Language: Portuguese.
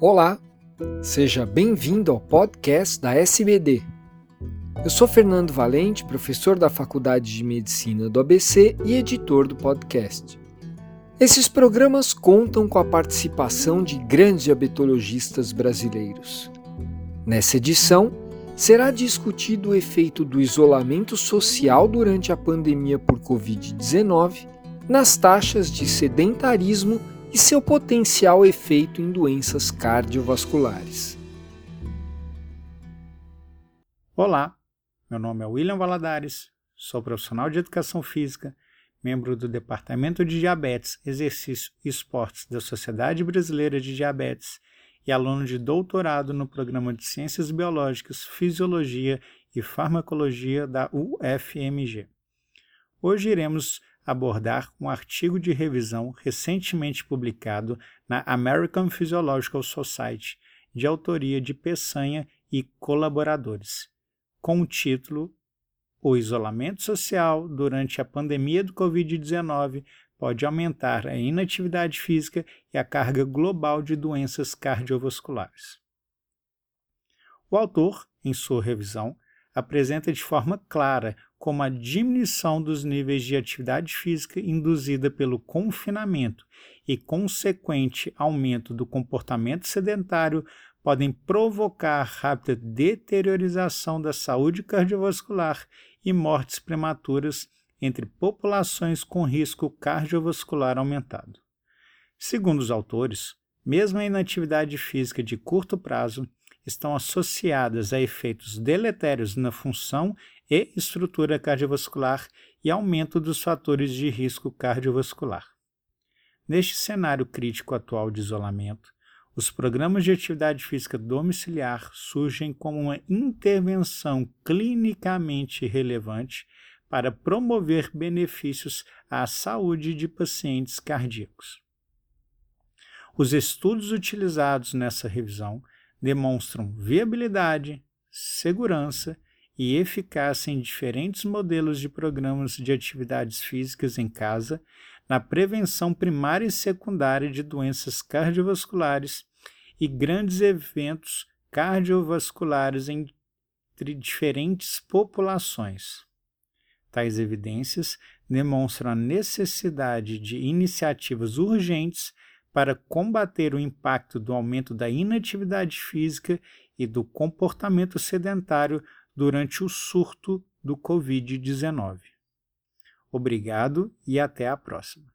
Olá, seja bem-vindo ao podcast da SBD. Eu sou Fernando Valente, professor da Faculdade de Medicina do ABC e editor do podcast. Esses programas contam com a participação de grandes diabetologistas brasileiros. Nessa edição, será discutido o efeito do isolamento social durante a pandemia por Covid-19 nas taxas de sedentarismo e seu potencial efeito em doenças cardiovasculares. Olá, meu nome é William Valadares, sou profissional de educação física, membro do Departamento de Diabetes, Exercício e Esportes da Sociedade Brasileira de Diabetes e aluno de doutorado no programa de Ciências Biológicas, Fisiologia e Farmacologia da UFMG. Hoje iremos abordar um artigo de revisão recentemente publicado na American Physiological Society, de autoria de Peçanha e colaboradores, com o título O isolamento social durante a pandemia do Covid-19 pode aumentar a inatividade física e a carga global de doenças cardiovasculares. O autor, em sua revisão, apresenta de forma clara como a diminuição dos níveis de atividade física induzida pelo confinamento e consequente aumento do comportamento sedentário podem provocar rápida deteriorização da saúde cardiovascular e mortes prematuras entre populações com risco cardiovascular aumentado. Segundo os autores, mesmo a inatividade física de curto prazo estão associadas a efeitos deletérios na função e estrutura cardiovascular e aumento dos fatores de risco cardiovascular. Neste cenário crítico atual de isolamento, os programas de atividade física domiciliar surgem como uma intervenção clinicamente relevante para promover benefícios à saúde de pacientes cardíacos. Os estudos utilizados nessa revisão demonstram viabilidade, segurança e eficácia em diferentes modelos de programas de atividades físicas em casa na prevenção primária e secundária de doenças cardiovasculares e grandes eventos cardiovasculares entre diferentes populações. Tais evidências demonstram a necessidade de iniciativas urgentes para combater o impacto do aumento da inatividade física e do comportamento sedentário durante o surto do Covid-19. Obrigado e até a próxima.